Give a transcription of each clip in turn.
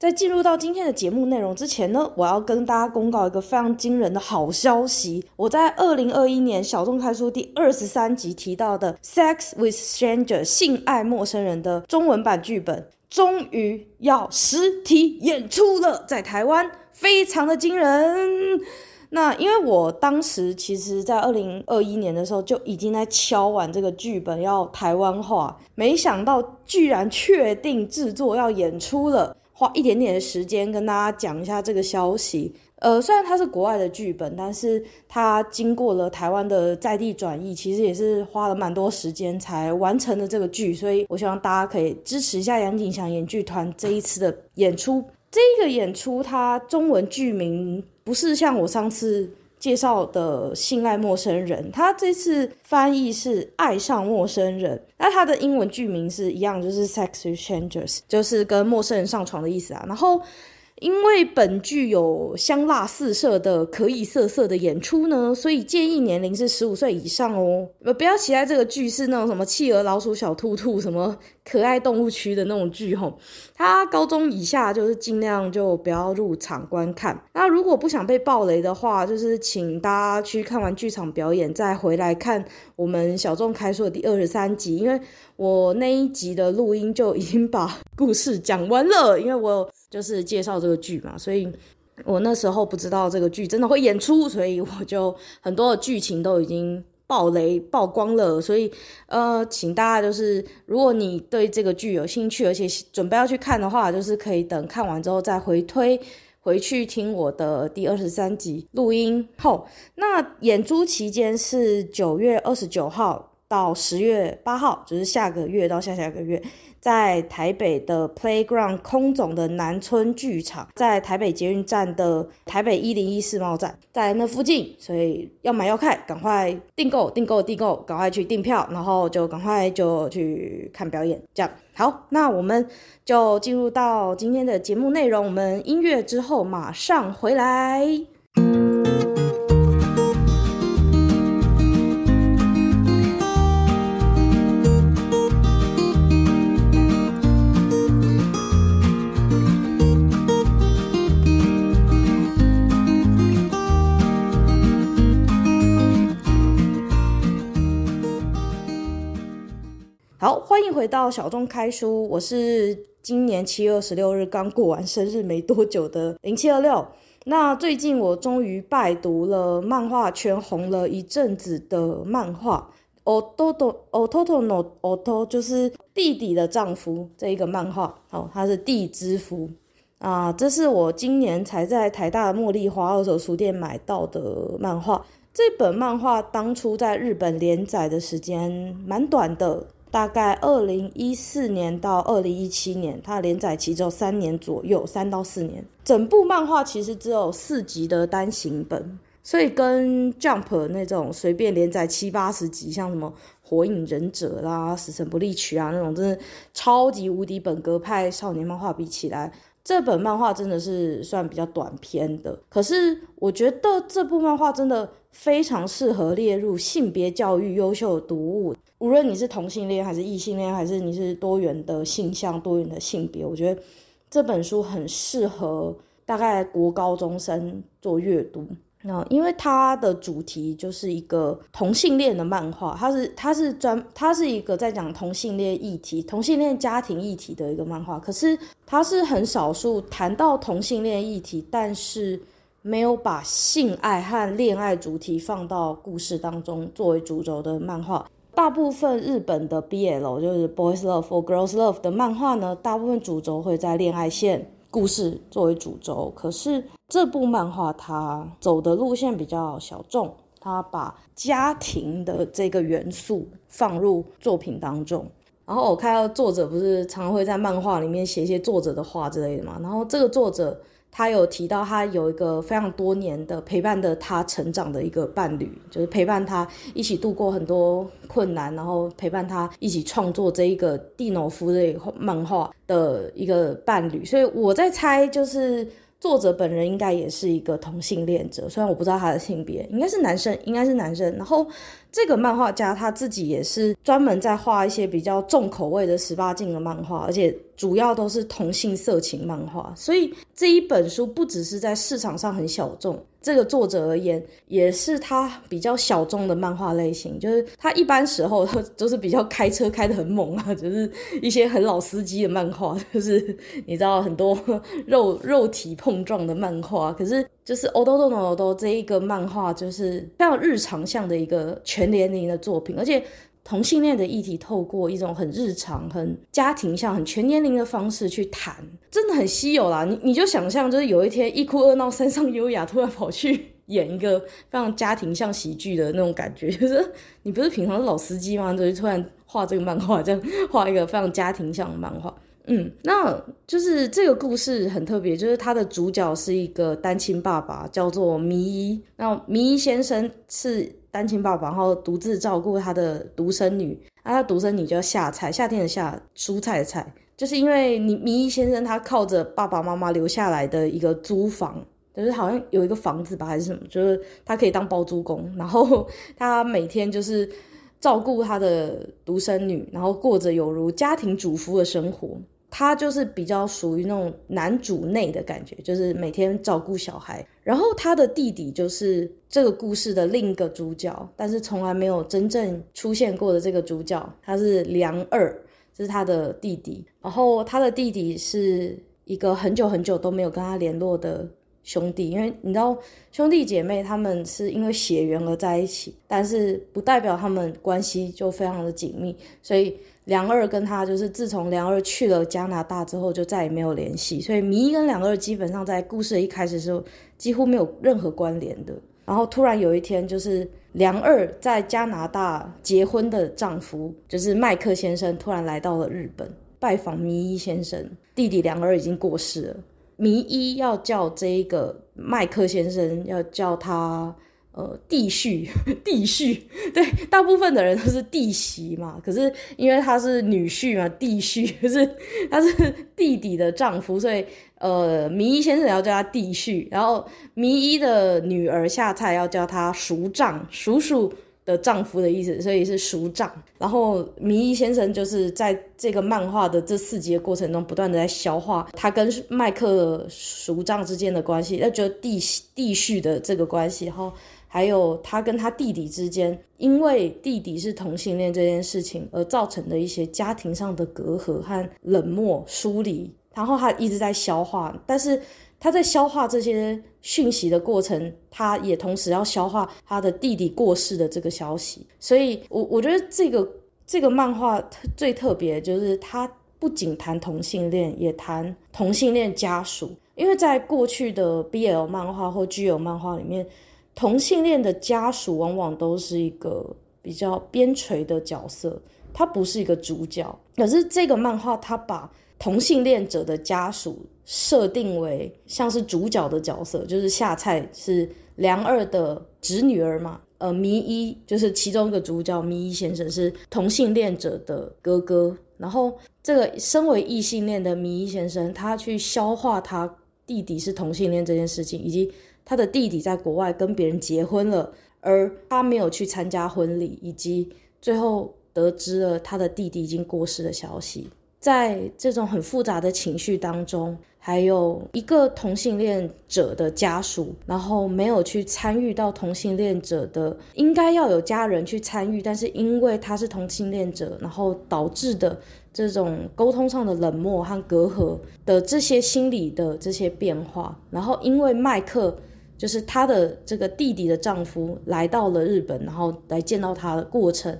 在进入到今天的节目内容之前呢，我要跟大家公告一个非常惊人的好消息。我在二零二一年小众开书第二十三集提到的《Sex with Stranger》性爱陌生人的中文版剧本，终于要实体演出了，在台湾，非常的惊人。那因为我当时其实，在二零二一年的时候就已经在敲完这个剧本要台湾化，没想到居然确定制作要演出了。花一点点的时间跟大家讲一下这个消息。呃，虽然它是国外的剧本，但是它经过了台湾的在地转译，其实也是花了蛮多时间才完成了这个剧。所以我希望大家可以支持一下杨景祥演剧团这一次的演出。这个演出它中文剧名不是像我上次。介绍的信赖陌生人，他这次翻译是爱上陌生人，那他的英文剧名是一样，就是 Sex with Strangers，就是跟陌生人上床的意思啊。然后。因为本剧有香辣四射的可以色色的演出呢，所以建议年龄是十五岁以上哦。不要期待这个剧是那种什么企鹅、老鼠、小兔兔什么可爱动物区的那种剧吼。它高中以下就是尽量就不要入场观看。那如果不想被爆雷的话，就是请大家去看完剧场表演再回来看我们小众开说的第二十三集，因为我那一集的录音就已经把故事讲完了，因为我。就是介绍这个剧嘛，所以我那时候不知道这个剧真的会演出，所以我就很多的剧情都已经爆雷曝光了。所以呃，请大家就是，如果你对这个剧有兴趣，而且准备要去看的话，就是可以等看完之后再回推 回去听我的第二十三集录音后。那演出期间是九月二十九号到十月八号，就是下个月到下下个月。在台北的 Playground 空总的南村剧场，在台北捷运站的台北一零一世贸站，在那附近，所以要买要看，赶快订购订购订购，赶快去订票，然后就赶快就去看表演，这样好。那我们就进入到今天的节目内容，我们音乐之后马上回来。好，欢迎回到小众开书，我是今年七月二十六日刚过完生日没多久的零七二六。那最近我终于拜读了漫画圈红了一阵子的漫画《Ototo Ototo no Oto》，就是弟弟的丈夫这一个漫画。哦，它是弟之夫啊，这是我今年才在台大的茉莉花二手书店买到的漫画。这本漫画当初在日本连载的时间蛮短的。大概二零一四年到二零一七年，它连载期只有三年左右，三到四年。整部漫画其实只有四集的单行本，所以跟 Jump 那种随便连载七八十集，像什么《火影忍者》啦、《死神不利曲》啊那种真的超级无敌本格派少年漫画比起来，这本漫画真的是算比较短篇的。可是我觉得这部漫画真的非常适合列入性别教育优秀读物。无论你是同性恋还是异性恋，还是你是多元的性向、多元的性别，我觉得这本书很适合大概国高中生做阅读。那因为它的主题就是一个同性恋的漫画，它是它是专它是一个在讲同性恋议题、同性恋家庭议题的一个漫画。可是它是很少数谈到同性恋议题，但是没有把性爱和恋爱主题放到故事当中作为主轴的漫画。大部分日本的 BL 就是 Boys Love or Girls Love 的漫画呢，大部分主轴会在恋爱线故事作为主轴。可是这部漫画它走的路线比较小众，它把家庭的这个元素放入作品当中。然后我看到作者不是常会在漫画里面写一些作者的话之类的嘛，然后这个作者。他有提到，他有一个非常多年的陪伴的他成长的一个伴侣，就是陪伴他一起度过很多困难，然后陪伴他一起创作这一个蒂诺夫的漫画的一个伴侣。所以我在猜，就是作者本人应该也是一个同性恋者，虽然我不知道他的性别，应该是男生，应该是男生。然后这个漫画家他自己也是专门在画一些比较重口味的十八禁的漫画，而且。主要都是同性色情漫画，所以这一本书不只是在市场上很小众，这个作者而言也是他比较小众的漫画类型。就是他一般时候都是比较开车开得很猛啊，就是一些很老司机的漫画，就是你知道很多肉肉体碰撞的漫画。可是就是《ODODO NO DO》这一个漫画，就是非常日常向的一个全全年龄的作品，而且。同性恋的议题，透过一种很日常、很家庭向、很全年龄的方式去谈，真的很稀有啦。你你就想象，就是有一天一哭二闹三上优雅突然跑去演一个非常家庭向喜剧的那种感觉，就是你不是平常是老司机吗？就突然画这个漫画，这样画一个非常家庭向的漫画。嗯，那就是这个故事很特别，就是它的主角是一个单亲爸爸，叫做迷一。那迷一先生是单亲爸爸，然后独自照顾他的独生女。那他独生女叫夏菜，夏天的夏，蔬菜的菜，就是因为你弥一先生他靠着爸爸妈妈留下来的一个租房，就是好像有一个房子吧，还是什么，就是他可以当包租公，然后 他每天就是照顾他的独生女，然后过着有如家庭主妇的生活。他就是比较属于那种男主内的感觉，就是每天照顾小孩。然后他的弟弟就是这个故事的另一个主角，但是从来没有真正出现过的这个主角，他是梁二，这是他的弟弟。然后他的弟弟是一个很久很久都没有跟他联络的兄弟，因为你知道兄弟姐妹他们是因为血缘而在一起，但是不代表他们关系就非常的紧密，所以。良二跟他就是自从良二去了加拿大之后，就再也没有联系。所以迷一跟良二基本上在故事的一开始的时候几乎没有任何关联的。然后突然有一天，就是良二在加拿大结婚的丈夫，就是麦克先生，突然来到了日本拜访迷一先生。弟弟良二已经过世了，迷一要叫这一个麦克先生，要叫他。呃，弟婿，弟婿，对，大部分的人都是弟媳嘛。可是因为他是女婿嘛，弟婿，可是他是弟弟的丈夫，所以呃，迷一先生要叫他弟婿，然后迷一的女儿下菜要叫他叔丈，叔叔的丈夫的意思，所以是叔丈。然后迷一先生就是在这个漫画的这四集的过程中，不断的在消化他跟麦克叔丈之间的关系，那觉得弟弟婿的这个关系，然后。还有他跟他弟弟之间，因为弟弟是同性恋这件事情而造成的一些家庭上的隔阂和冷漠疏离，然后他一直在消化，但是他在消化这些讯息的过程，他也同时要消化他的弟弟过世的这个消息，所以我我觉得这个这个漫画最特别就是他不仅谈同性恋，也谈同性恋家属，因为在过去的 BL 漫画或 GL 漫画里面。同性恋的家属往往都是一个比较边陲的角色，他不是一个主角。可是这个漫画，他把同性恋者的家属设定为像是主角的角色，就是夏菜是梁二的侄女儿嘛，呃，弥一就是其中一个主角，弥一先生是同性恋者的哥哥。然后这个身为异性恋的弥一先生，他去消化他弟弟是同性恋这件事情，以及。他的弟弟在国外跟别人结婚了，而他没有去参加婚礼，以及最后得知了他的弟弟已经过世的消息。在这种很复杂的情绪当中，还有一个同性恋者的家属，然后没有去参与到同性恋者的应该要有家人去参与，但是因为他是同性恋者，然后导致的这种沟通上的冷漠和隔阂的这些心理的这些变化，然后因为麦克。就是她的这个弟弟的丈夫来到了日本，然后来见到她的过程，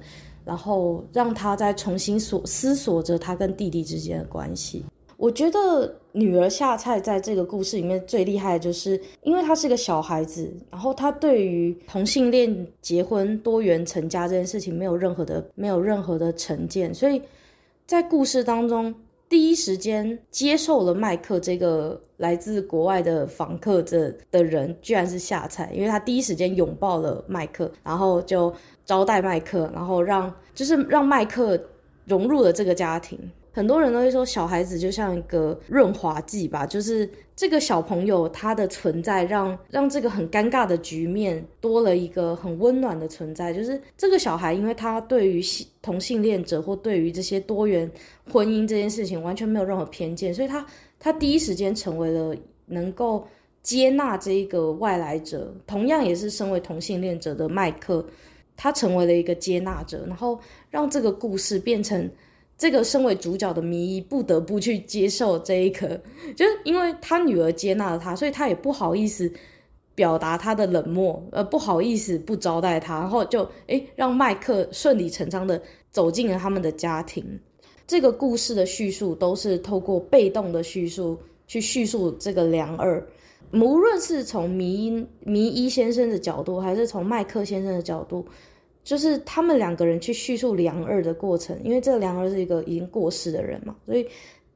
然后让他再重新所思索着她跟弟弟之间的关系。我觉得女儿夏菜在这个故事里面最厉害就是，因为她是个小孩子，然后她对于同性恋结婚、多元成家这件事情没有任何的没有任何的成见，所以在故事当中。第一时间接受了麦克这个来自国外的访客的的人，居然是夏菜，因为他第一时间拥抱了麦克，然后就招待麦克，然后让就是让麦克融入了这个家庭。很多人都会说，小孩子就像一个润滑剂吧，就是这个小朋友他的存在让让这个很尴尬的局面多了一个很温暖的存在。就是这个小孩，因为他对于同性恋者或对于这些多元婚姻这件事情完全没有任何偏见，所以他他第一时间成为了能够接纳这一个外来者，同样也是身为同性恋者的麦克。他成为了一个接纳者，然后让这个故事变成这个身为主角的迷一不得不去接受这一个，就是因为他女儿接纳了他，所以他也不好意思表达他的冷漠，呃，不好意思不招待他，然后就诶让麦克顺理成章的走进了他们的家庭。这个故事的叙述都是透过被动的叙述去叙述这个良二，无论是从迷一迷一先生的角度，还是从麦克先生的角度。就是他们两个人去叙述良二的过程，因为这个良二是一个已经过世的人嘛，所以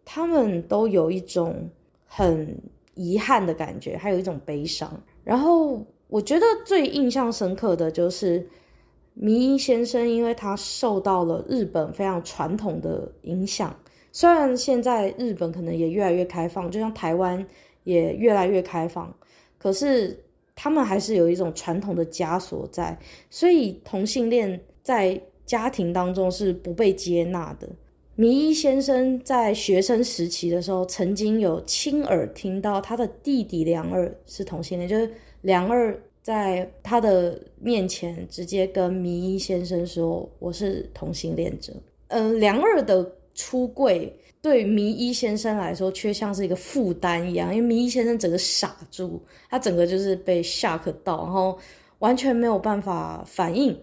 他们都有一种很遗憾的感觉，还有一种悲伤。然后我觉得最印象深刻的就是迷一先生，因为他受到了日本非常传统的影响，虽然现在日本可能也越来越开放，就像台湾也越来越开放，可是。他们还是有一种传统的枷锁在，所以同性恋在家庭当中是不被接纳的。迷一先生在学生时期的时候，曾经有亲耳听到他的弟弟梁二是同性恋，就是梁二在他的面前直接跟迷一先生说：“我是同性恋者。”呃，良二的出柜。对迷一先生来说，却像是一个负担一样，因为迷一先生整个傻住，他整个就是被 shock 到，然后完全没有办法反应。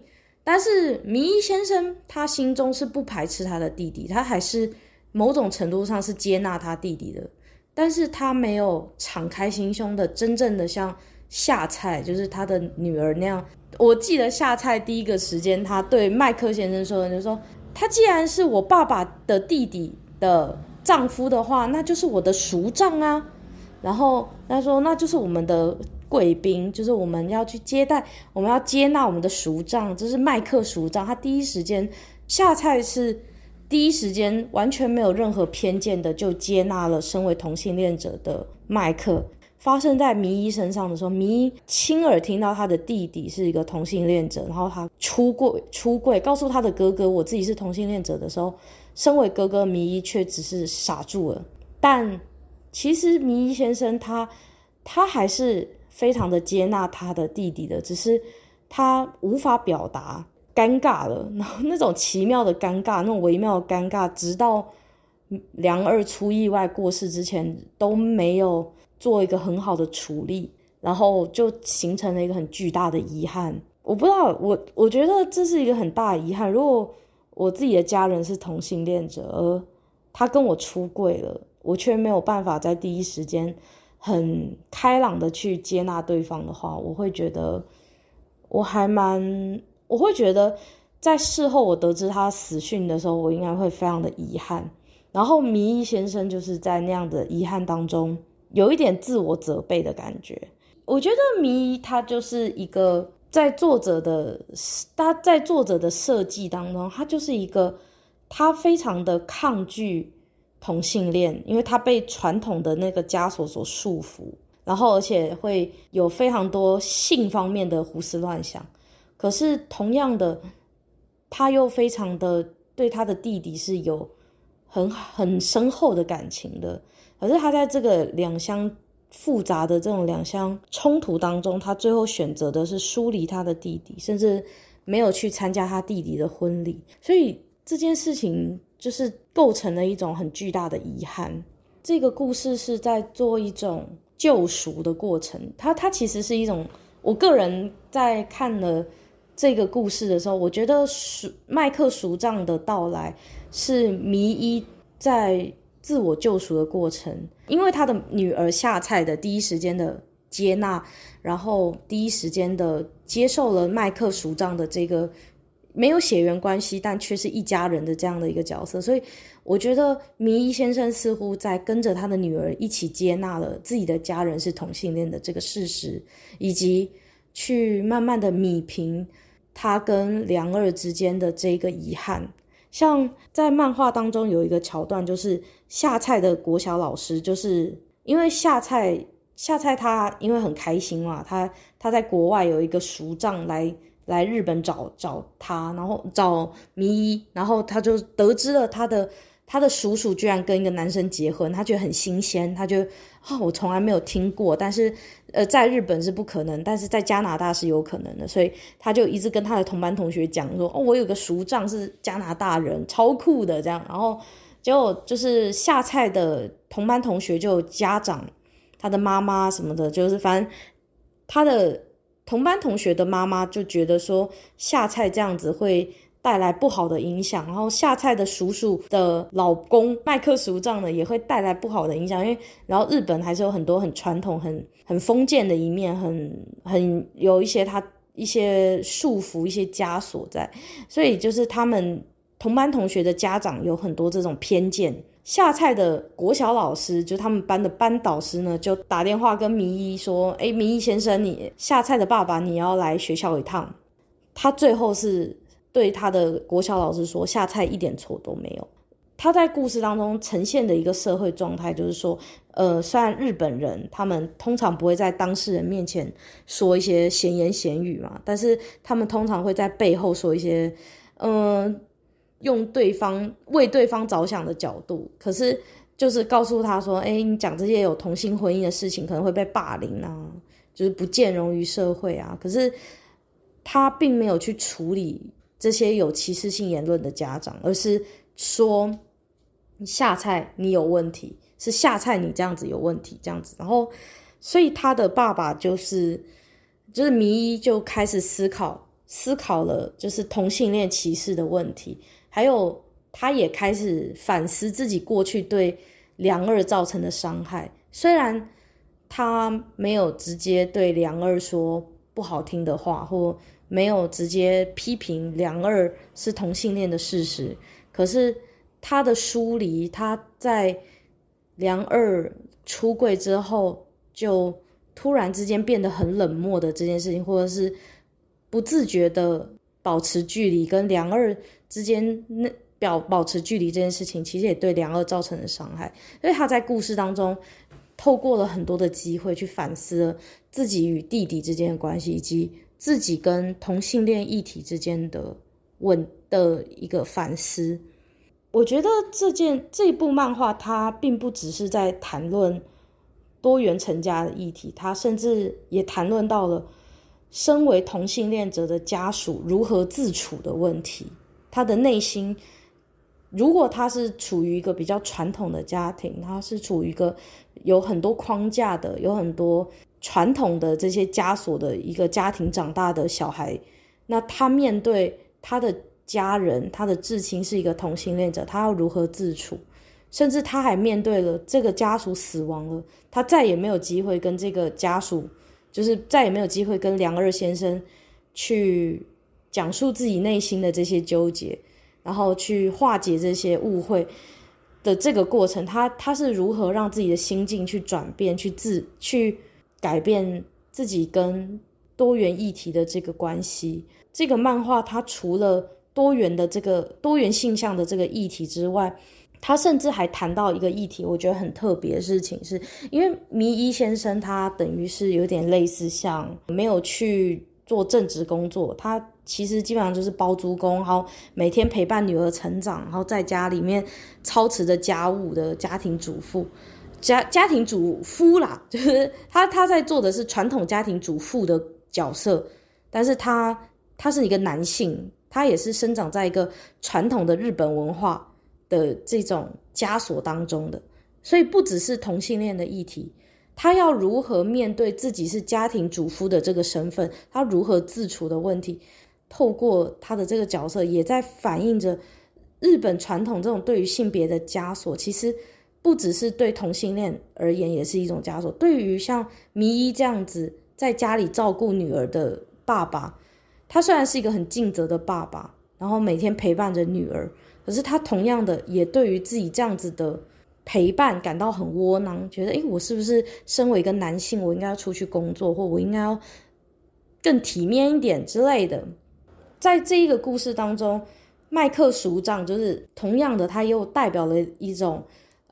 但是迷一先生他心中是不排斥他的弟弟，他还是某种程度上是接纳他弟弟的，但是他没有敞开心胸的，真正的像夏菜，就是他的女儿那样。我记得夏菜第一个时间，他对麦克先生说的，就是说他既然是我爸爸的弟弟。的丈夫的话，那就是我的熟丈啊。然后他说，那就是我们的贵宾，就是我们要去接待，我们要接纳我们的熟丈，这是麦克熟丈。他第一时间下菜是第一时间完全没有任何偏见的，就接纳了身为同性恋者的麦克。发生在迷一身上的时候，迷一亲耳听到他的弟弟是一个同性恋者，然后他出柜出柜，告诉他的哥哥我自己是同性恋者的时候。身为哥哥，迷一却只是傻住了。但其实迷一先生他他还是非常的接纳他的弟弟的，只是他无法表达，尴尬了。然后那种奇妙的尴尬，那种微妙的尴尬，直到梁二出意外过世之前都没有做一个很好的处理，然后就形成了一个很巨大的遗憾。我不知道，我我觉得这是一个很大的遗憾。如果我自己的家人是同性恋者，而他跟我出柜了，我却没有办法在第一时间很开朗的去接纳对方的话，我会觉得我还蛮，我会觉得在事后我得知他死讯的时候，我应该会非常的遗憾。然后迷一先生就是在那样的遗憾当中，有一点自我责备的感觉。我觉得迷一他就是一个。在作者的他在作者的设计当中，他就是一个他非常的抗拒同性恋，因为他被传统的那个枷锁所束缚，然后而且会有非常多性方面的胡思乱想。可是同样的，他又非常的对他的弟弟是有很很深厚的感情的。可是他在这个两相。复杂的这种两相冲突当中，他最后选择的是疏离他的弟弟，甚至没有去参加他弟弟的婚礼。所以这件事情就是构成了一种很巨大的遗憾。这个故事是在做一种救赎的过程。它它其实是一种，我个人在看了这个故事的时候，我觉得赎麦克叔丈的到来是迷一在。自我救赎的过程，因为他的女儿夏菜的第一时间的接纳，然后第一时间的接受了麦克叔丈的这个没有血缘关系，但却是一家人的这样的一个角色，所以我觉得迷一先生似乎在跟着他的女儿一起接纳了自己的家人是同性恋的这个事实，以及去慢慢的弭平他跟梁二之间的这个遗憾。像在漫画当中有一个桥段，就是夏菜的国小老师，就是因为夏菜夏菜他因为很开心嘛，他他在国外有一个叔丈来来日本找找他，然后找迷一，然后他就得知了他的。他的叔叔居然跟一个男生结婚，他觉得很新鲜，他就啊、我从来没有听过，但是呃，在日本是不可能，但是在加拿大是有可能的，所以他就一直跟他的同班同学讲说，哦，我有个叔丈是加拿大人，超酷的这样，然后结果就是下菜的同班同学就家长，他的妈妈什么的，就是反正他的同班同学的妈妈就觉得说下菜这样子会。带来不好的影响，然后下菜的叔叔的老公麦克叔这样的，也会带来不好的影响，因为然后日本还是有很多很传统、很很封建的一面，很很有一些他一些束缚、一些枷锁在，所以就是他们同班同学的家长有很多这种偏见。下菜的国小老师，就他们班的班导师呢，就打电话跟明一说：“哎，明一先生，你下菜的爸爸，你要来学校一趟。”他最后是。对他的国小老师说，下菜一点错都没有。他在故事当中呈现的一个社会状态，就是说，呃，虽然日本人他们通常不会在当事人面前说一些闲言闲语嘛，但是他们通常会在背后说一些，嗯、用对方为对方着想的角度，可是就是告诉他说，哎，你讲这些有同性婚姻的事情，可能会被霸凌啊，就是不见容于社会啊。可是他并没有去处理。这些有歧视性言论的家长，而是说下菜你有问题，是下菜你这样子有问题，这样子。然后，所以他的爸爸就是就是迷一就开始思考思考了，就是同性恋歧视的问题，还有他也开始反思自己过去对梁二造成的伤害。虽然他没有直接对梁二说不好听的话，或没有直接批评梁二是同性恋的事实，可是他的疏离，他在梁二出柜之后，就突然之间变得很冷漠的这件事情，或者是不自觉的保持距离，跟梁二之间那表保持距离这件事情，其实也对良二造成了伤害。所以他在故事当中，透过了很多的机会去反思自己与弟弟之间的关系，以及。自己跟同性恋议题之间的问的一个反思，我觉得这件这部漫画它并不只是在谈论多元成家的议题，它甚至也谈论到了身为同性恋者的家属如何自处的问题。他的内心，如果他是处于一个比较传统的家庭，他是处于一个有很多框架的，有很多。传统的这些枷锁的一个家庭长大的小孩，那他面对他的家人，他的至亲是一个同性恋者，他要如何自处？甚至他还面对了这个家属死亡了，他再也没有机会跟这个家属，就是再也没有机会跟梁二先生去讲述自己内心的这些纠结，然后去化解这些误会的这个过程，他他是如何让自己的心境去转变，去自去。改变自己跟多元议题的这个关系。这个漫画它除了多元的这个多元性向的这个议题之外，它甚至还谈到一个议题，我觉得很特别的事情是，因为迷一先生他等于是有点类似像没有去做正职工作，他其实基本上就是包租公，然后每天陪伴女儿成长，然后在家里面操持着家务的家庭主妇。家家庭主夫啦，就是他他在做的是传统家庭主妇的角色，但是他他是一个男性，他也是生长在一个传统的日本文化的这种枷锁当中的，所以不只是同性恋的议题，他要如何面对自己是家庭主夫的这个身份，他如何自处的问题，透过他的这个角色，也在反映着日本传统这种对于性别的枷锁，其实。不只是对同性恋而言，也是一种枷锁。对于像迷一这样子在家里照顾女儿的爸爸，他虽然是一个很尽责的爸爸，然后每天陪伴着女儿，可是他同样的也对于自己这样子的陪伴感到很窝囊，觉得诶，我是不是身为一个男性，我应该要出去工作，或我应该要更体面一点之类的。在这一个故事当中，麦克叔帐就是同样的，它又代表了一种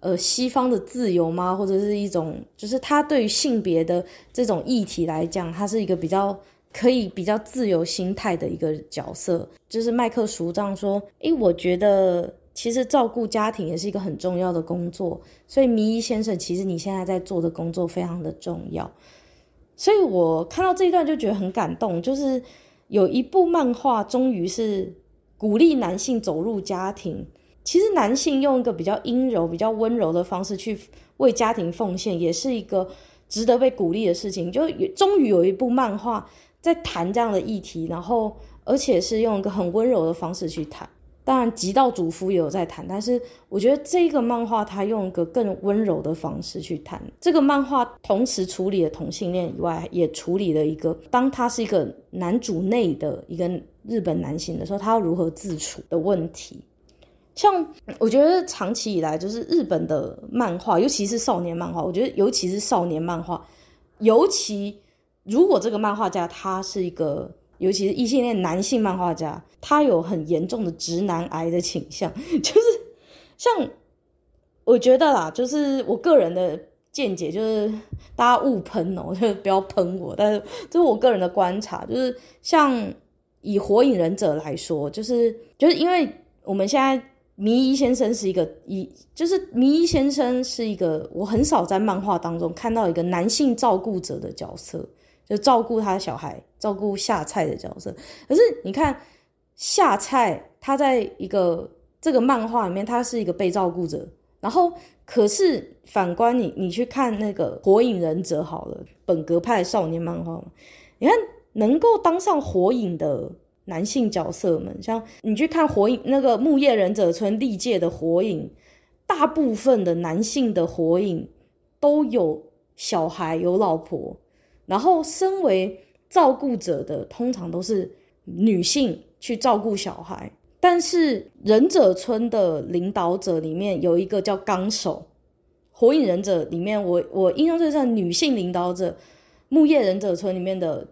呃西方的自由吗？或者是一种就是他对于性别的这种议题来讲，他是一个比较可以比较自由心态的一个角色。就是麦克叔帐说：“诶，我觉得其实照顾家庭也是一个很重要的工作，所以迷一先生，其实你现在在做的工作非常的重要。”所以我看到这一段就觉得很感动，就是有一部漫画终于是。鼓励男性走入家庭，其实男性用一个比较阴柔、比较温柔的方式去为家庭奉献，也是一个值得被鼓励的事情。就终于有一部漫画在谈这样的议题，然后而且是用一个很温柔的方式去谈。当然，极道主夫也有在谈，但是我觉得这个漫画它用一个更温柔的方式去谈。这个漫画同时处理了同性恋以外，也处理了一个当他是一个男主内的一个。日本男性的时候，他要如何自处的问题，像我觉得长期以来就是日本的漫画，尤其是少年漫画，我觉得尤其是少年漫画，尤其如果这个漫画家他是一个，尤其是异性恋男性漫画家，他有很严重的直男癌的倾向，就是像我觉得啦，就是我个人的见解，就是大家勿喷哦，就不要喷我，但是这是我个人的观察，就是像。以火影忍者来说，就是就是因为我们现在迷一先生是一个以，就是迷一先生是一个我很少在漫画当中看到一个男性照顾者的角色，就照顾他的小孩、照顾夏菜的角色。可是你看夏菜，他在一个这个漫画里面，他是一个被照顾者，然后可是反观你，你去看那个火影忍者好了，本格派少年漫画，你看。能够当上火影的男性角色们，像你去看火影那个木叶忍者村历届的火影，大部分的男性的火影都有小孩有老婆，然后身为照顾者的通常都是女性去照顾小孩，但是忍者村的领导者里面有一个叫纲手，火影忍者里面我我印象最深女性领导者木叶忍者村里面的。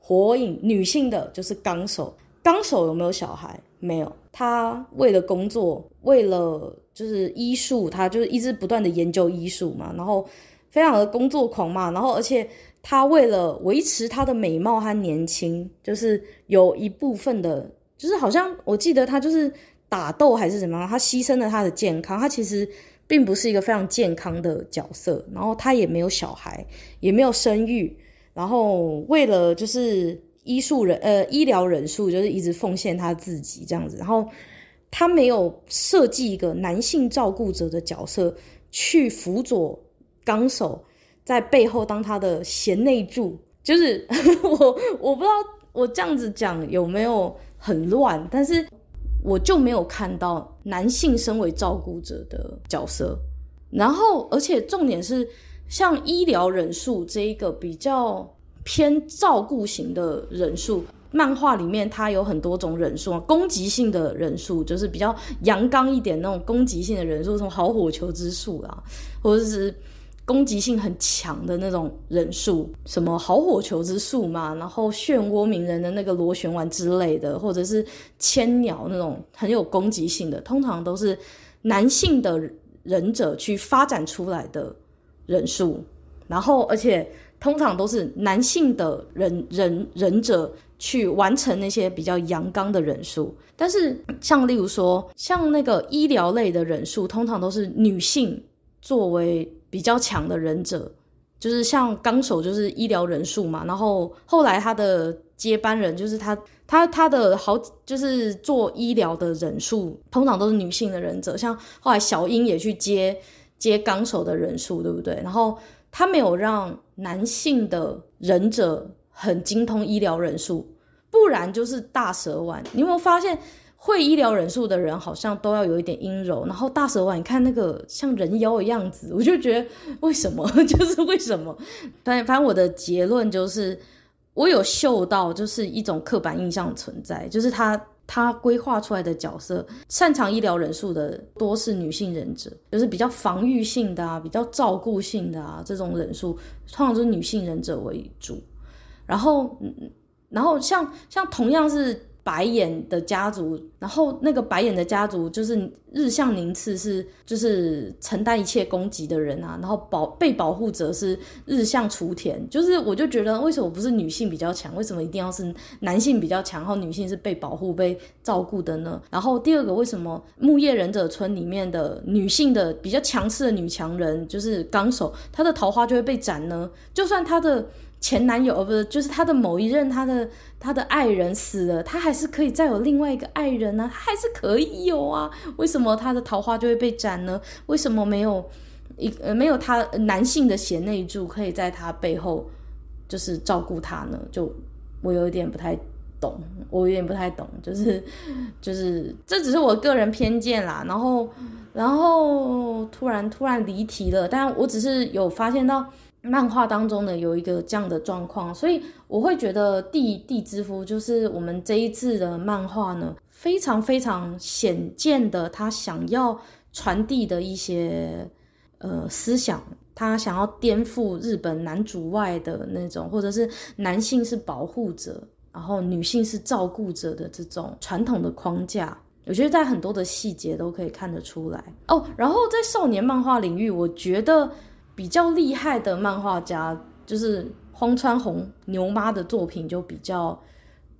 火影女性的就是纲手，纲手有没有小孩？没有。他为了工作，为了就是医术，他就是一直不断的研究医术嘛，然后非常的工作狂嘛，然后而且他为了维持他的美貌和年轻，就是有一部分的，就是好像我记得他就是打斗还是怎么样，他牺牲了他的健康，他其实并不是一个非常健康的角色，然后他也没有小孩，也没有生育。然后为了就是医术人呃医疗人数，就是一直奉献他自己这样子。然后他没有设计一个男性照顾者的角色去辅佐纲手，在背后当他的贤内助。就是 我我不知道我这样子讲有没有很乱，但是我就没有看到男性身为照顾者的角色。然后而且重点是。像医疗忍术这一个比较偏照顾型的忍术，漫画里面它有很多种忍术，攻击性的人术就是比较阳刚一点那种攻击性的人术，什么好火球之术啊，或者是攻击性很强的那种忍术，什么好火球之术嘛，然后漩涡鸣人的那个螺旋丸之类的，或者是千鸟那种很有攻击性的，通常都是男性的忍者去发展出来的。忍术，然后而且通常都是男性的忍忍忍者去完成那些比较阳刚的忍术，但是像例如说像那个医疗类的忍术，通常都是女性作为比较强的忍者，就是像纲手就是医疗忍术嘛，然后后来他的接班人就是他他他的好就是做医疗的忍术，通常都是女性的忍者，像后来小樱也去接。接纲手的人数，对不对？然后他没有让男性的忍者很精通医疗忍术，不然就是大蛇丸。你有没有发现会医疗忍术的人好像都要有一点阴柔？然后大蛇丸，看那个像人妖的样子，我就觉得为什么？就是为什么？反反正我的结论就是，我有嗅到就是一种刻板印象存在，就是他。他规划出来的角色，擅长医疗忍术的多是女性忍者，就是比较防御性的啊，比较照顾性的啊，这种忍术通常都是女性忍者为主。然后，然后像像同样是白眼的家族，然后那个白眼的家族就是日向宁次是就是承担一切攻击的人啊，然后保被保护者是日向雏田，就是我就觉得为什么不是女性比较强，为什么一定要是男性比较强，然后女性是被保护被照顾的呢？然后第二个为什么木叶忍者村里面的女性的比较强势的女强人就是纲手，她的桃花就会被斩呢？就算她的。前男友，而不是就是他的某一任，他的他的爱人死了，他还是可以再有另外一个爱人呢、啊，他还是可以有啊。为什么他的桃花就会被斩呢？为什么没有一呃没有他男性的贤内助可以在他背后就是照顾他呢？就我有一点不太懂，我有点不太懂，就是就是这只是我个人偏见啦。然后然后突然突然离题了，但我只是有发现到。漫画当中呢，有一个这样的状况，所以我会觉得地地之夫就是我们这一次的漫画呢，非常非常显见的，他想要传递的一些呃思想，他想要颠覆日本男主外的那种，或者是男性是保护者，然后女性是照顾者的这种传统的框架，我觉得在很多的细节都可以看得出来哦。然后在少年漫画领域，我觉得。比较厉害的漫画家就是荒川红牛妈的作品，就比较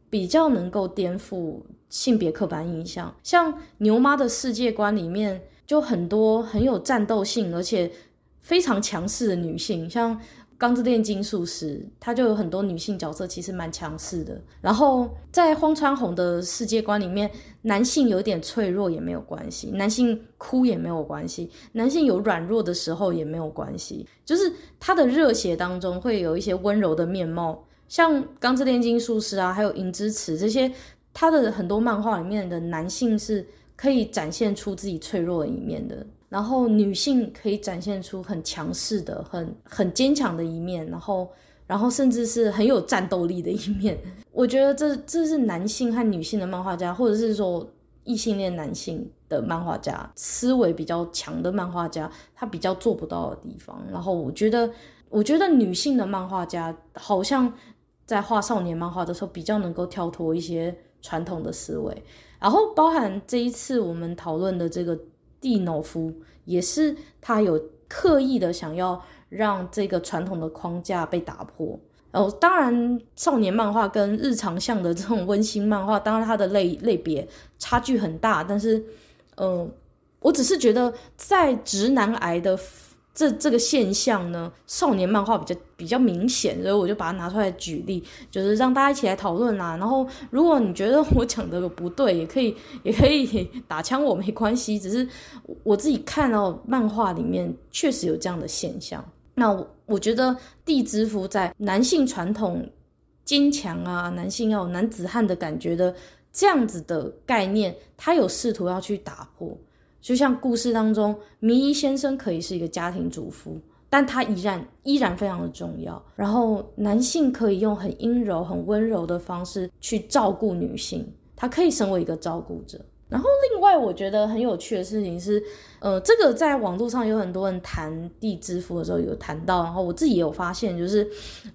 比较能够颠覆性别刻板印象。像牛妈的世界观里面，就很多很有战斗性，而且非常强势的女性，像。《钢之炼金术师》他就有很多女性角色，其实蛮强势的。然后在荒川弘的世界观里面，男性有点脆弱也没有关系，男性哭也没有关系，男性有软弱的时候也没有关系。就是他的热血当中会有一些温柔的面貌，像《钢之炼金术师》啊，还有《银之匙》这些，他的很多漫画里面的男性是可以展现出自己脆弱的一面的。然后女性可以展现出很强势的、很很坚强的一面，然后，然后甚至是很有战斗力的一面。我觉得这这是男性和女性的漫画家，或者是说异性恋男性的漫画家，思维比较强的漫画家，他比较做不到的地方。然后我觉得，我觉得女性的漫画家好像在画少年漫画的时候，比较能够跳脱一些传统的思维。然后包含这一次我们讨论的这个。蒂诺夫也是他有刻意的想要让这个传统的框架被打破。哦，当然，少年漫画跟日常向的这种温馨漫画，当然它的类类别差距很大。但是，嗯、我只是觉得在直男癌的。这这个现象呢，少年漫画比较比较明显，所以我就把它拿出来举例，就是让大家一起来讨论啦。然后，如果你觉得我讲的不对，也可以也可以 打枪我没关系。只是我自己看到漫画里面确实有这样的现象。那我，我觉得地之夫在男性传统坚强啊，男性要有男子汉的感觉的这样子的概念，他有试图要去打破。就像故事当中，迷一先生可以是一个家庭主妇，但他依然依然非常的重要。然后男性可以用很阴柔、很温柔的方式去照顾女性，他可以成为一个照顾者。然后另外我觉得很有趣的事情是，呃，这个在网络上有很多人谈地之夫的时候有谈到，然后我自己也有发现，就是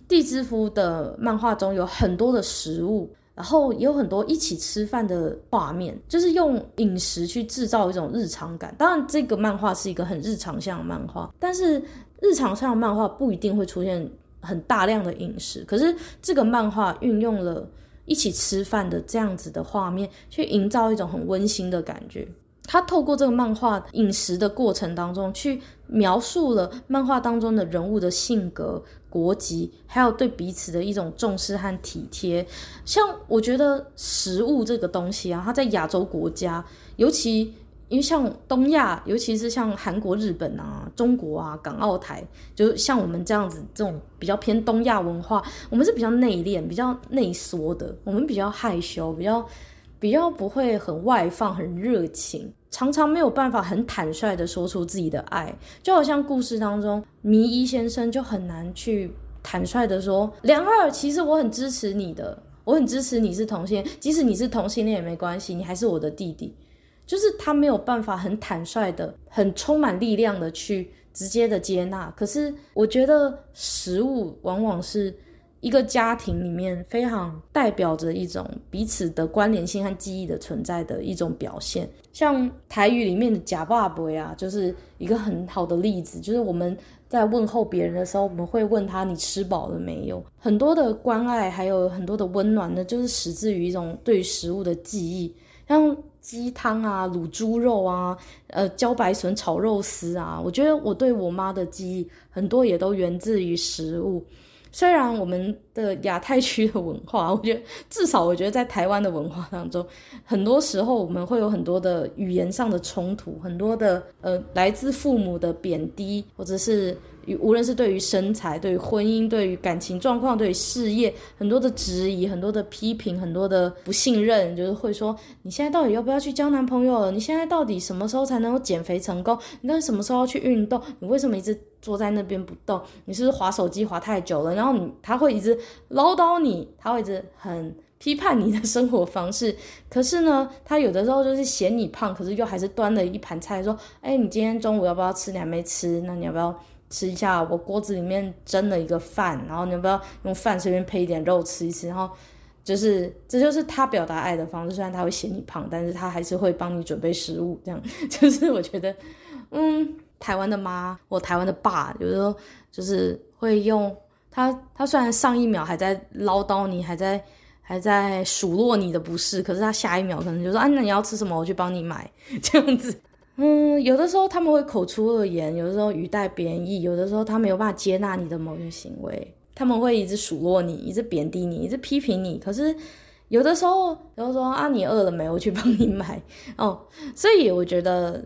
地之夫的漫画中有很多的食物。然后也有很多一起吃饭的画面，就是用饮食去制造一种日常感。当然，这个漫画是一个很日常向的漫画，但是日常向的漫画不一定会出现很大量的饮食。可是这个漫画运用了一起吃饭的这样子的画面，去营造一种很温馨的感觉。他透过这个漫画饮食的过程当中，去描述了漫画当中的人物的性格、国籍，还有对彼此的一种重视和体贴。像我觉得食物这个东西啊，它在亚洲国家，尤其因为像东亚，尤其是像韩国、日本啊、中国啊、港澳台，就像我们这样子这种比较偏东亚文化，我们是比较内敛、比较内缩的，我们比较害羞，比较。比较不会很外放、很热情，常常没有办法很坦率的说出自己的爱，就好像故事当中，迷一先生就很难去坦率的说：“梁二，其实我很支持你的，我很支持你是同性，即使你是同性恋也没关系，你还是我的弟弟。”就是他没有办法很坦率的、很充满力量的去直接的接纳。可是我觉得食物往往是。一个家庭里面非常代表着一种彼此的关联性和记忆的存在的一种表现。像台语里面的“呷饱未”啊，就是一个很好的例子。就是我们在问候别人的时候，我们会问他：“你吃饱了没有？”很多的关爱，还有很多的温暖呢，就是始自于一种对食物的记忆。像鸡汤啊、卤猪肉啊、呃、茭白笋炒肉丝啊，我觉得我对我妈的记忆很多也都源自于食物。虽然我们的亚太区的文化，我觉得至少我觉得在台湾的文化当中，很多时候我们会有很多的语言上的冲突，很多的呃来自父母的贬低，或者是。无论是对于身材、对于婚姻、对于感情状况、对于事业，很多的质疑、很多的批评、很多的不信任，就是会说：你现在到底要不要去交男朋友了？你现在到底什么时候才能够减肥成功？你到底什么时候要去运动？你为什么一直坐在那边不动？你是不是滑手机滑太久了？然后你他会一直唠叨你，他会一直很批判你的生活方式。可是呢，他有的时候就是嫌你胖，可是又还是端了一盘菜说：哎，你今天中午要不要吃？你还没吃，那你要不要？吃一下，我锅子里面蒸了一个饭，然后你要不要用饭随便配一点肉吃一吃？然后就是，这就是他表达爱的方式。虽然他会嫌你胖，但是他还是会帮你准备食物。这样就是我觉得，嗯，台湾的妈或台湾的爸，有时候就是会用他。他虽然上一秒还在唠叨你，还在还在数落你的不是，可是他下一秒可能就说：“啊，那你要吃什么？我去帮你买。”这样子。嗯，有的时候他们会口出恶言，有的时候语带贬义，有的时候他没有办法接纳你的某些行为，他们会一直数落你，一直贬低你，一直批评你。可是有的时候，然后说啊，你饿了没？我去帮你买哦。所以我觉得，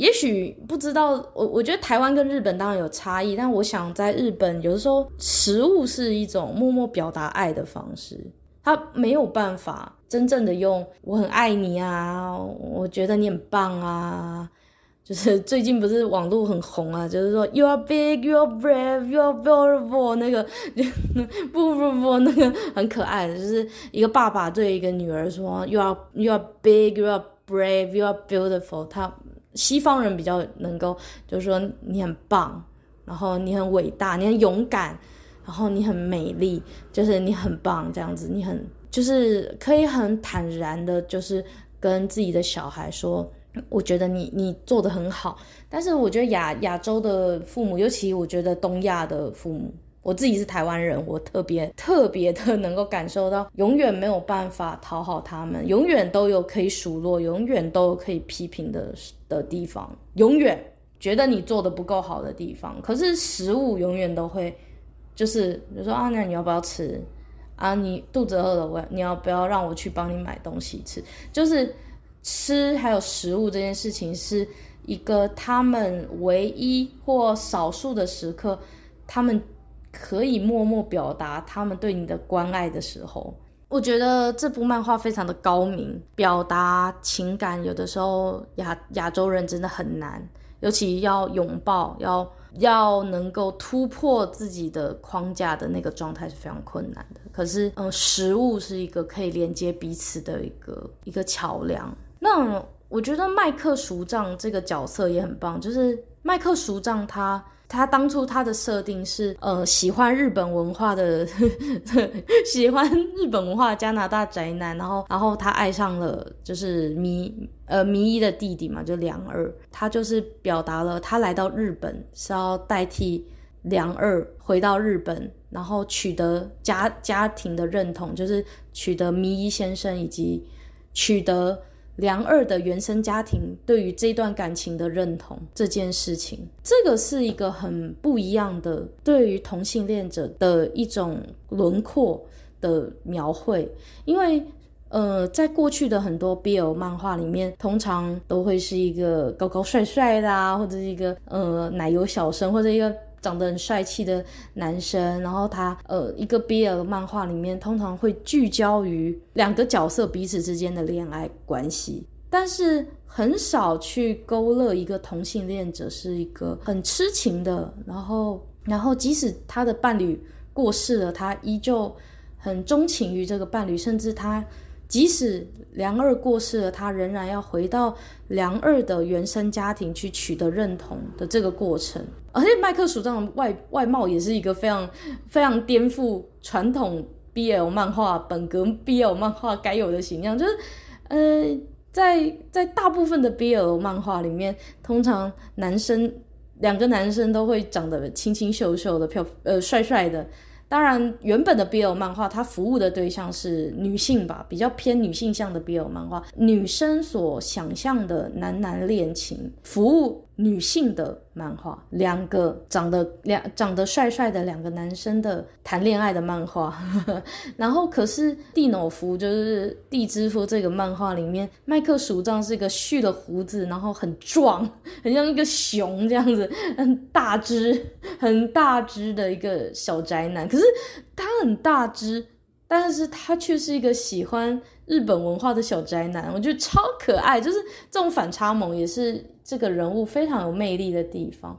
也许不知道，我我觉得台湾跟日本当然有差异，但我想在日本，有的时候食物是一种默默表达爱的方式，他没有办法。真正的用我很爱你啊，我觉得你很棒啊，就是最近不是网络很红啊，就是说 you are big, you are brave, you are beautiful 那个 不不不那个很可爱的，就是一个爸爸对一个女儿说 you are you are big, you are brave, you are beautiful。他西方人比较能够就是说你很棒，然后你很伟大，你很勇敢，然后你很美丽，就是你很棒这样子，你很。就是可以很坦然的，就是跟自己的小孩说，我觉得你你做得很好。但是我觉得亚亚洲的父母，尤其我觉得东亚的父母，我自己是台湾人，我特别特别的能够感受到，永远没有办法讨好他们，永远都有可以数落，永远都有可以批评的的地方，永远觉得你做的不够好的地方。可是食物永远都会，就是比如说啊，那你要不要吃？啊，你肚子饿了，我你要不要让我去帮你买东西吃？就是吃还有食物这件事情，是一个他们唯一或少数的时刻，他们可以默默表达他们对你的关爱的时候。我觉得这部漫画非常的高明，表达情感有的时候亚亚洲人真的很难，尤其要拥抱要。要能够突破自己的框架的那个状态是非常困难的。可是，嗯，食物是一个可以连接彼此的一个一个桥梁。那我觉得麦克叔丈这个角色也很棒，就是麦克叔丈他。他当初他的设定是，呃，喜欢日本文化的，呵 呵喜欢日本文化加拿大宅男，然后，然后他爱上了就是迷，呃，迷一的弟弟嘛，就梁二，他就是表达了他来到日本是要代替梁二回到日本，然后取得家家庭的认同，就是取得迷一先生以及取得。梁二的原生家庭对于这段感情的认同这件事情，这个是一个很不一样的对于同性恋者的一种轮廓的描绘。因为，呃，在过去的很多 BL 漫画里面，通常都会是一个高高帅帅的啊，或者是一个呃奶油小生，或者一个。长得很帅气的男生，然后他呃，一个 BL 漫画里面通常会聚焦于两个角色彼此之间的恋爱关系，但是很少去勾勒一个同性恋者是一个很痴情的，然后然后即使他的伴侣过世了，他依旧很钟情于这个伴侣，甚至他即使梁二过世了，他仍然要回到梁二的原生家庭去取得认同的这个过程。而且麦克署长的外外貌也是一个非常非常颠覆传统 BL 漫画本格 BL 漫画该有的形象，就是呃，在在大部分的 BL 漫画里面，通常男生两个男生都会长得清清秀秀的、漂呃帅帅的。当然，原本的 BL 漫画，它服务的对象是女性吧，比较偏女性向的 BL 漫画，女生所想象的男男恋情，服务女性的漫画，两个长得两长得帅帅的两个男生的谈恋爱的漫画。然后，可是蒂诺夫就是蒂之夫这个漫画里面，麦克鼠杖是一个蓄了胡子，然后很壮，很像一个熊这样子，很大只，很大只的一个小宅男。可是他很大只，但是他却是一个喜欢日本文化的小宅男，我觉得超可爱。就是这种反差萌，也是这个人物非常有魅力的地方。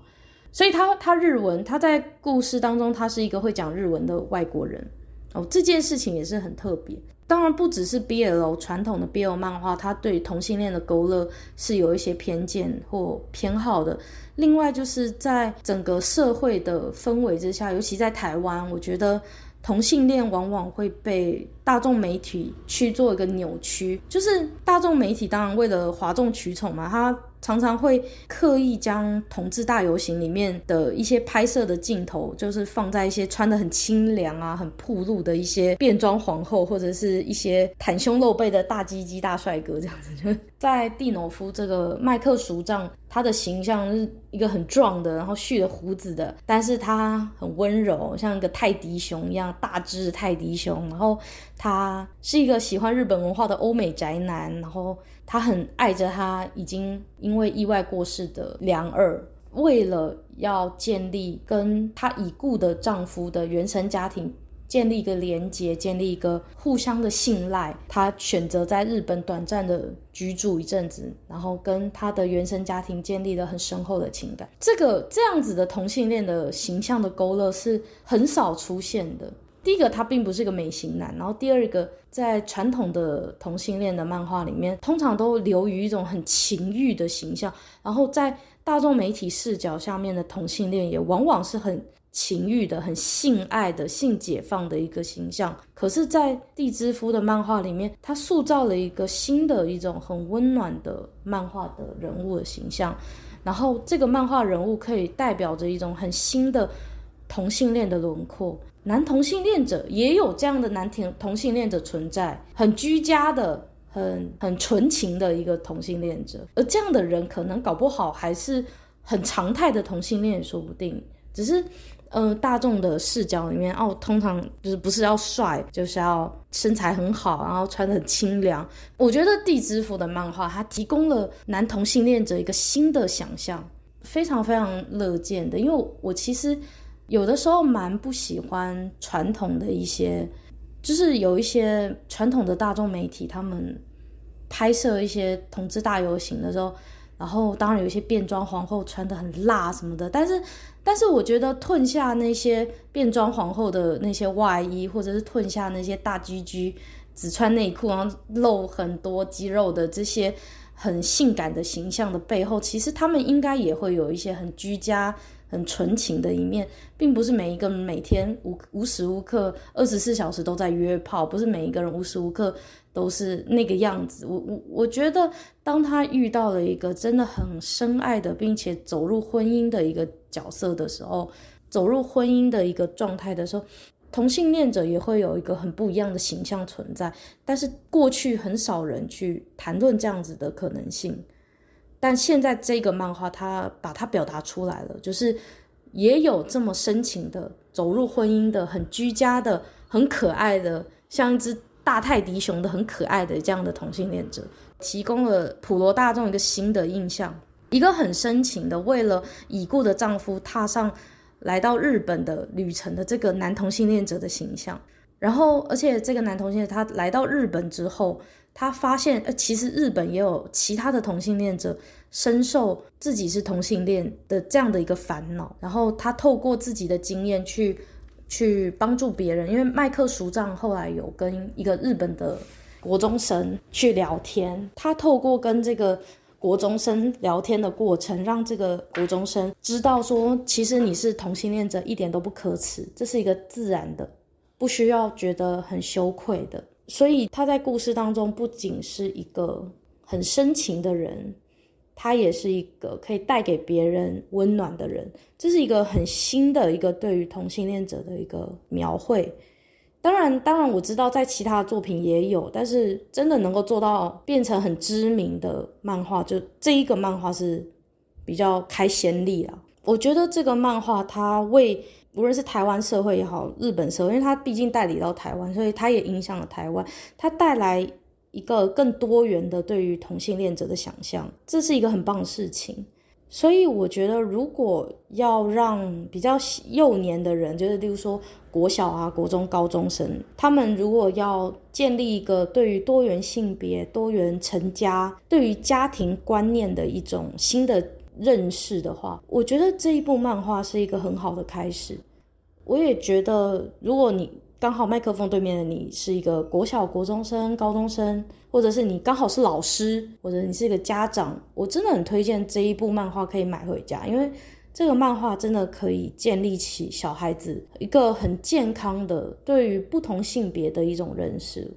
所以他他日文，他在故事当中，他是一个会讲日文的外国人哦。这件事情也是很特别。当然，不只是 BL 传统的 BL 漫画，他对同性恋的勾勒是有一些偏见或偏好的。另外，就是在整个社会的氛围之下，尤其在台湾，我觉得同性恋往往会被大众媒体去做一个扭曲。就是大众媒体当然为了哗众取宠嘛，他。常常会刻意将同志大游行里面的一些拍摄的镜头，就是放在一些穿得很清凉啊、很暴露的一些变装皇后，或者是一些袒胸露背的大鸡鸡大帅哥这样子。就在蒂诺夫这个麦克署长，他的形象是一个很壮的，然后蓄了胡子的，但是他很温柔，像一个泰迪熊一样大只的泰迪熊。然后他是一个喜欢日本文化的欧美宅男，然后。他很爱着他已经因为意外过世的良二，为了要建立跟他已故的丈夫的原生家庭建立一个连结，建立一个互相的信赖，他选择在日本短暂的居住一阵子，然后跟他的原生家庭建立了很深厚的情感。这个这样子的同性恋的形象的勾勒是很少出现的。第一个，他并不是个美型男，然后第二个，在传统的同性恋的漫画里面，通常都流于一种很情欲的形象，然后在大众媒体视角下面的同性恋也往往是很情欲的、很性爱的、性解放的一个形象。可是，在地之夫的漫画里面，他塑造了一个新的一种很温暖的漫画的人物的形象，然后这个漫画人物可以代表着一种很新的同性恋的轮廓。男同性恋者也有这样的男同同性恋者存在，很居家的、很很纯情的一个同性恋者，而这样的人可能搞不好还是很常态的同性恋说不定。只是，呃，大众的视角里面，哦，通常就是不是要帅，就是要身材很好，然后穿得很清凉。我觉得地之夫的漫画，它提供了男同性恋者一个新的想象，非常非常乐见的。因为，我其实。有的时候蛮不喜欢传统的一些，就是有一些传统的大众媒体，他们拍摄一些同志大游行的时候，然后当然有一些变装皇后穿得很辣什么的，但是但是我觉得褪下那些变装皇后的那些外衣，或者是褪下那些大 GG 只穿内裤然后露很多肌肉的这些很性感的形象的背后，其实他们应该也会有一些很居家。很纯情的一面，并不是每一个每天无无时无刻二十四小时都在约炮，不是每一个人无时无刻都是那个样子。我我我觉得，当他遇到了一个真的很深爱的，并且走入婚姻的一个角色的时候，走入婚姻的一个状态的时候，同性恋者也会有一个很不一样的形象存在。但是过去很少人去谈论这样子的可能性。但现在这个漫画，它把它表达出来了，就是也有这么深情的走入婚姻的、很居家的、很可爱的，像一只大泰迪熊的很可爱的这样的同性恋者，提供了普罗大众一个新的印象，一个很深情的为了已故的丈夫踏上来到日本的旅程的这个男同性恋者的形象。然后，而且这个男同性恋他来到日本之后。他发现，呃，其实日本也有其他的同性恋者深受自己是同性恋的这样的一个烦恼，然后他透过自己的经验去去帮助别人。因为麦克署长后来有跟一个日本的国中生去聊天，他透过跟这个国中生聊天的过程，让这个国中生知道说，其实你是同性恋者一点都不可耻，这是一个自然的，不需要觉得很羞愧的。所以他在故事当中不仅是一个很深情的人，他也是一个可以带给别人温暖的人。这是一个很新的一个对于同性恋者的一个描绘。当然，当然我知道在其他作品也有，但是真的能够做到变成很知名的漫画，就这一个漫画是比较开先例了。我觉得这个漫画它为无论是台湾社会也好，日本社会，因为它毕竟代理到台湾，所以它也影响了台湾，它带来一个更多元的对于同性恋者的想象，这是一个很棒的事情。所以我觉得，如果要让比较幼年的人，就是例如说国小啊、国中、高中生，他们如果要建立一个对于多元性别、多元成家、对于家庭观念的一种新的认识的话，我觉得这一部漫画是一个很好的开始。我也觉得，如果你刚好麦克风对面的你是一个国小、国中生、高中生，或者是你刚好是老师，或者你是一个家长，我真的很推荐这一部漫画可以买回家，因为这个漫画真的可以建立起小孩子一个很健康的对于不同性别的一种认识，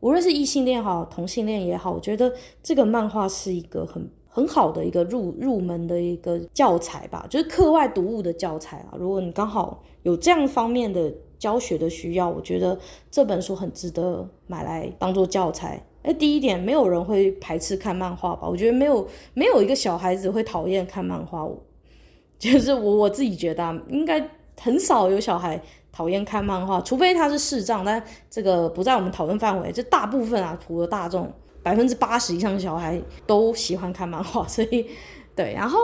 无论是异性恋好，同性恋也好，我觉得这个漫画是一个很很好的一个入入门的一个教材吧，就是课外读物的教材啊。如果你刚好有这样方面的。教学的需要，我觉得这本书很值得买来当做教材。哎，第一点，没有人会排斥看漫画吧？我觉得没有，没有一个小孩子会讨厌看漫画。我 就是我我自己觉得，应该很少有小孩讨厌看漫画，除非他是视障，但这个不在我们讨论范围。就大部分啊，普罗大众百分之八十以上的小孩都喜欢看漫画，所以对。然后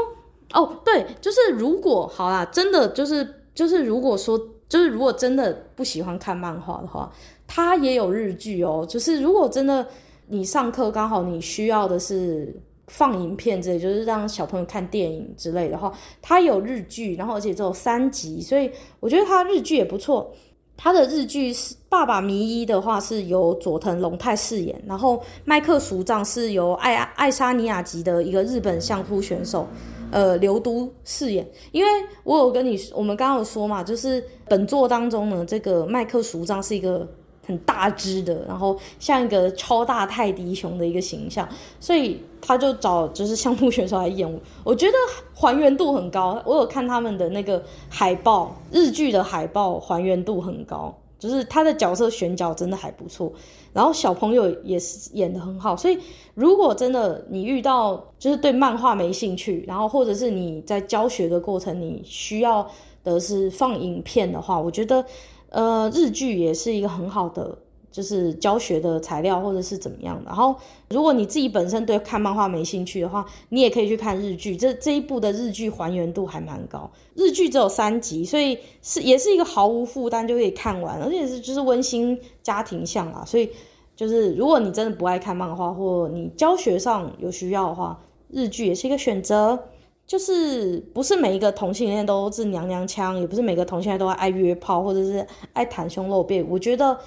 哦，对，就是如果好啦，真的就是就是如果说。就是如果真的不喜欢看漫画的话，它也有日剧哦。就是如果真的你上课刚好你需要的是放影片之类，就是让小朋友看电影之类的话，它有日剧，然后而且只有三集，所以我觉得它日剧也不错。它的日剧是《爸爸迷一》的话是由佐藤龙太饰演，然后麦克淑藏是由爱爱沙尼亚籍的一个日本相扑选手。呃，刘都饰演，因为我有跟你，我们刚刚有说嘛，就是本作当中呢，这个麦克淑藏是一个很大只的，然后像一个超大泰迪熊的一个形象，所以他就找就是相扑选手来演，我觉得还原度很高。我有看他们的那个海报，日剧的海报还原度很高。就是他的角色选角真的还不错，然后小朋友也是演得很好，所以如果真的你遇到就是对漫画没兴趣，然后或者是你在教学的过程你需要的是放影片的话，我觉得呃日剧也是一个很好的。就是教学的材料或者是怎么样的，然后如果你自己本身对看漫画没兴趣的话，你也可以去看日剧。这这一部的日剧还原度还蛮高，日剧只有三集，所以是也是一个毫无负担就可以看完，而且是就是温馨家庭向啦。所以就是如果你真的不爱看漫画，或你教学上有需要的话，日剧也是一个选择。就是不是每一个同性恋都是娘娘腔，也不是每个同性恋都爱约炮或者是爱袒胸露背。我觉得。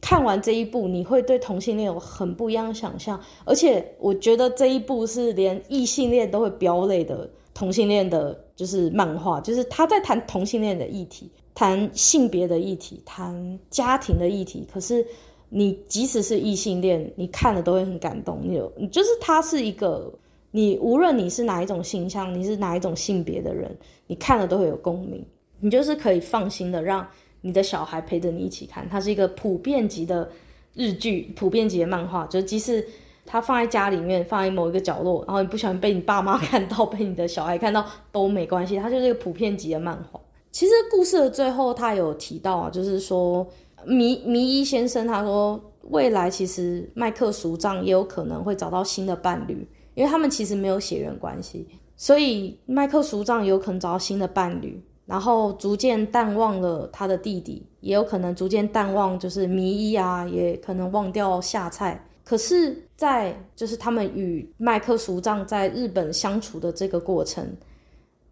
看完这一部，你会对同性恋有很不一样的想象，而且我觉得这一部是连异性恋都会飙泪的同性恋的，就是漫画，就是他在谈同性恋的议题，谈性别的议题，谈家庭的议题。可是你即使是异性恋，你看了都会很感动。你有，就是他是一个，你无论你是哪一种形象，你是哪一种性别的人，你看了都会有共鸣，你就是可以放心的让。你的小孩陪着你一起看，它是一个普遍级的日剧，普遍级的漫画，就即使它放在家里面，放在某一个角落，然后你不喜欢被你爸妈看到，被你的小孩看到都没关系，它就是一个普遍级的漫画。其实故事的最后，他有提到啊，就是说迷迷一先生他说，未来其实麦克淑藏也有可能会找到新的伴侣，因为他们其实没有血缘关系，所以麦克淑藏有可能找到新的伴侣。然后逐渐淡忘了他的弟弟，也有可能逐渐淡忘，就是迷一啊，也可能忘掉夏菜。可是，在就是他们与麦克淑藏在日本相处的这个过程，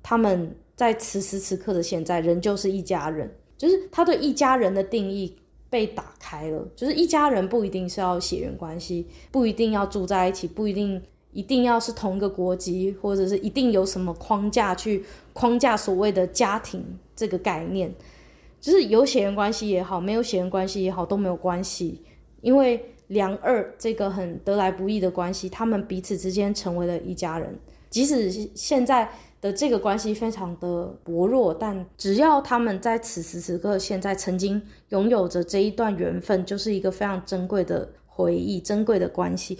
他们在此时此刻的现在，仍旧是一家人。就是他对一家人的定义，被打开了，就是一家人不一定是要血缘关系，不一定要住在一起，不一定一定要是同一个国籍，或者是一定有什么框架去框架所谓的家庭这个概念，就是有血缘关系也好，没有血缘关系也好都没有关系，因为两二这个很得来不易的关系，他们彼此之间成为了一家人，即使现在。的这个关系非常的薄弱，但只要他们在此时此刻现在曾经拥有着这一段缘分，就是一个非常珍贵的回忆、珍贵的关系。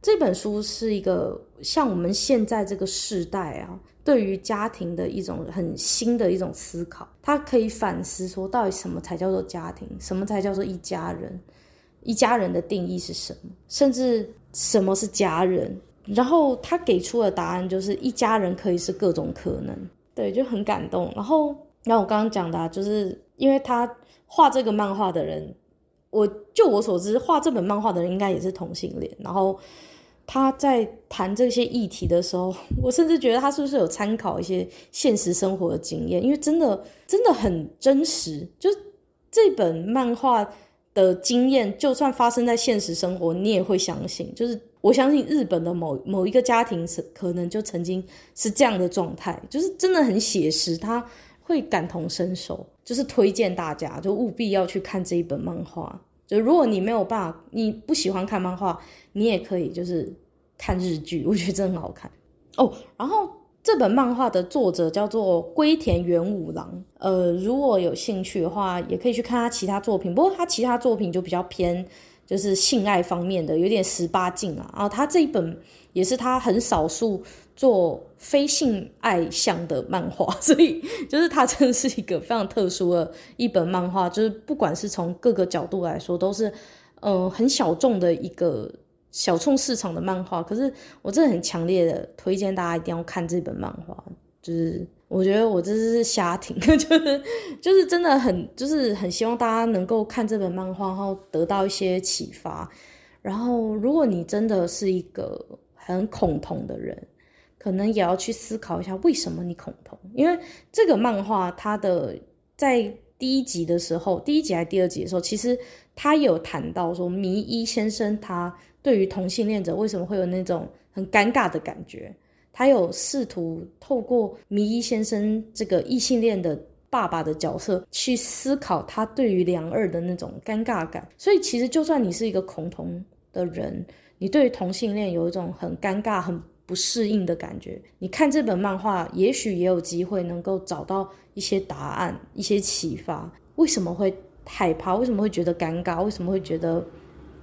这本书是一个像我们现在这个时代啊，对于家庭的一种很新的一种思考。它可以反思说，到底什么才叫做家庭？什么才叫做一家人？一家人的定义是什么？甚至什么是家人？然后他给出的答案就是一家人可以是各种可能，对，就很感动。然后，然后我刚刚讲的，就是因为他画这个漫画的人，我就我所知，画这本漫画的人应该也是同性恋。然后他在谈这些议题的时候，我甚至觉得他是不是有参考一些现实生活的经验，因为真的真的很真实。就这本漫画的经验，就算发生在现实生活，你也会相信，就是。我相信日本的某某一个家庭是可能就曾经是这样的状态，就是真的很写实，他会感同身受，就是推荐大家就务必要去看这一本漫画。就如果你没有办法，你不喜欢看漫画，你也可以就是看日剧，我觉得真的很好看哦。然后这本漫画的作者叫做龟田元五郎，呃，如果有兴趣的话，也可以去看他其他作品，不过他其他作品就比较偏。就是性爱方面的，有点十八禁啊。然后他这一本也是他很少数做非性爱向的漫画，所以就是他真的是一个非常特殊的一本漫画。就是不管是从各个角度来说，都是嗯、很小众的一个小众市场的漫画。可是我真的很强烈的推荐大家一定要看这本漫画，就是。我觉得我这是瞎听，就是就是真的很就是很希望大家能够看这本漫画，然后得到一些启发。然后，如果你真的是一个很恐同的人，可能也要去思考一下为什么你恐同。因为这个漫画它的在第一集的时候，第一集还是第二集的时候，其实他有谈到说，迷一先生他对于同性恋者为什么会有那种很尴尬的感觉。他有试图透过迷一先生这个异性恋的爸爸的角色去思考他对于良二的那种尴尬感，所以其实就算你是一个恐同的人，你对于同性恋有一种很尴尬、很不适应的感觉，你看这本漫画，也许也有机会能够找到一些答案、一些启发。为什么会害怕？为什么会觉得尴尬？为什么会觉得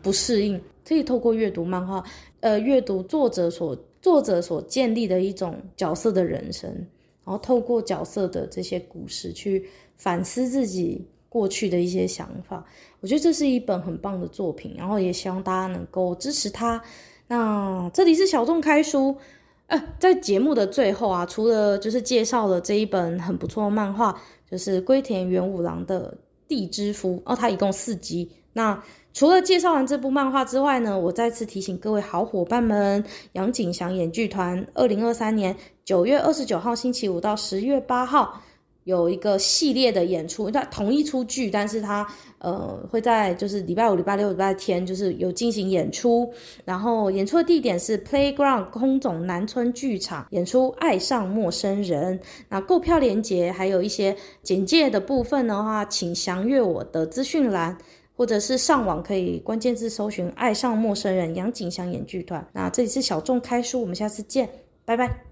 不适应？可以透过阅读漫画，呃，阅读作者所。作者所建立的一种角色的人生，然后透过角色的这些故事去反思自己过去的一些想法，我觉得这是一本很棒的作品，然后也希望大家能够支持他。那这里是小众开书，呃，在节目的最后啊，除了就是介绍了这一本很不错的漫画，就是龟田元五郎的《地之夫》，哦，它一共四集，那。除了介绍完这部漫画之外呢，我再次提醒各位好伙伴们，杨景祥演剧团二零二三年九月二十九号星期五到十月八号有一个系列的演出，它同一出剧，但是它呃会在就是礼拜五、礼拜六、礼拜天就是有进行演出，然后演出的地点是 Playground 空总南村剧场演出《爱上陌生人》。那购票链接还有一些简介的部分的话，请详阅我的资讯栏。或者是上网可以关键字搜寻“爱上陌生人”杨景祥演剧团。那这里是小众开书，我们下次见，拜拜。